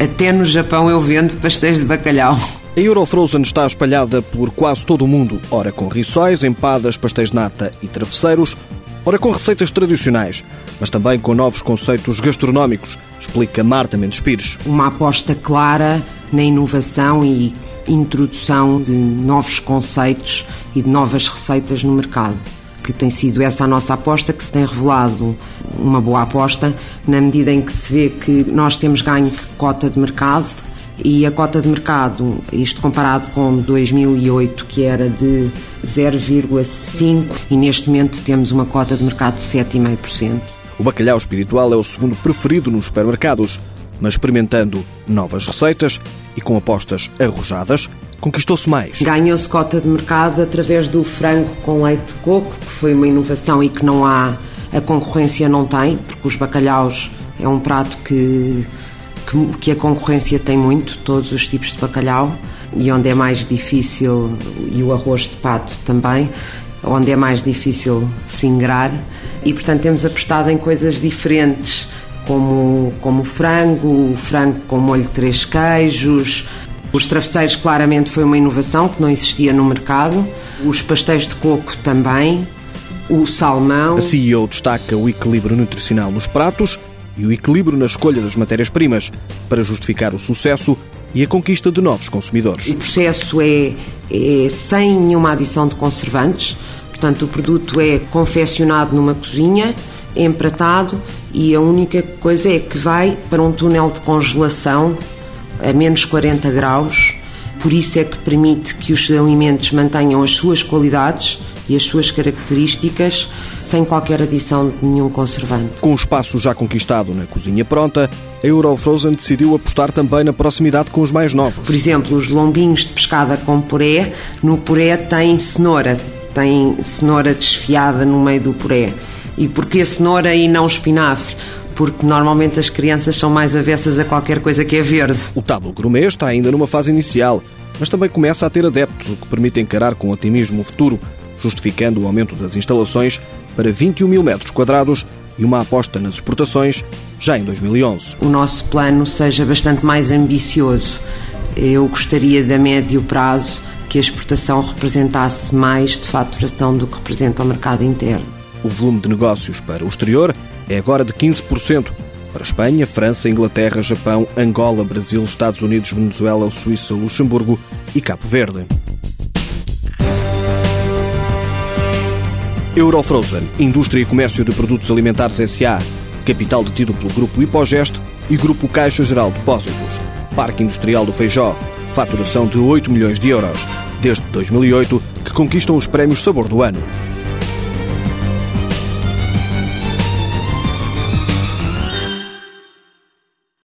Até no Japão eu vendo pastéis de bacalhau. A Eurofrozen está espalhada por quase todo o mundo, ora com rissóis, empadas, pastéis de nata e travesseiros, ora com receitas tradicionais, mas também com novos conceitos gastronómicos, explica Marta Mendes Pires. Uma aposta clara na inovação e introdução de novos conceitos e de novas receitas no mercado. Que tem sido essa a nossa aposta, que se tem revelado uma boa aposta, na medida em que se vê que nós temos ganho cota de mercado e a cota de mercado, isto comparado com 2008, que era de 0,5%, e neste momento temos uma cota de mercado de 7,5%. O bacalhau espiritual é o segundo preferido nos supermercados, mas experimentando novas receitas e com apostas arrojadas, conquistou-se mais. Ganhou-se cota de mercado através do frango com leite de coco, que foi uma inovação e que não há, a concorrência não tem, porque os bacalhaus é um prato que, que, que a concorrência tem muito, todos os tipos de bacalhau, e onde é mais difícil, e o arroz de pato também, onde é mais difícil se ingrar, e portanto temos apostado em coisas diferentes como, como frango, frango com molho de três queijos. Os travesseiros claramente foi uma inovação que não existia no mercado. Os pastéis de coco também. O salmão. A CEO destaca o equilíbrio nutricional nos pratos e o equilíbrio na escolha das matérias-primas para justificar o sucesso e a conquista de novos consumidores. O processo é, é sem nenhuma adição de conservantes, portanto, o produto é confeccionado numa cozinha, empratado e a única coisa é que vai para um túnel de congelação a menos 40 graus, por isso é que permite que os alimentos mantenham as suas qualidades e as suas características sem qualquer adição de nenhum conservante. Com o espaço já conquistado na cozinha pronta, a Eurofrozen decidiu apostar também na proximidade com os mais novos. Por exemplo, os lombinhos de pescada com puré, no puré tem cenoura, tem cenoura desfiada no meio do puré. E porquê cenoura e não espinafre? Porque normalmente as crianças são mais avessas a qualquer coisa que é verde. O tábulo gourmet está ainda numa fase inicial, mas também começa a ter adeptos, o que permite encarar com otimismo o futuro, justificando o aumento das instalações para 21 mil metros quadrados e uma aposta nas exportações já em 2011. O nosso plano seja bastante mais ambicioso. Eu gostaria, de a médio prazo, que a exportação representasse mais de faturação do que representa o mercado interno. O volume de negócios para o exterior é agora de 15%. Para Espanha, França, Inglaterra, Japão, Angola, Brasil, Estados Unidos, Venezuela, Suíça, Luxemburgo e Cabo Verde. Eurofrozen, Indústria e Comércio de Produtos Alimentares S.A., capital detido pelo Grupo Hipogeste e Grupo Caixa Geral de Depósitos. Parque Industrial do Feijó, faturação de 8 milhões de euros. Desde 2008, que conquistam os prémios Sabor do Ano.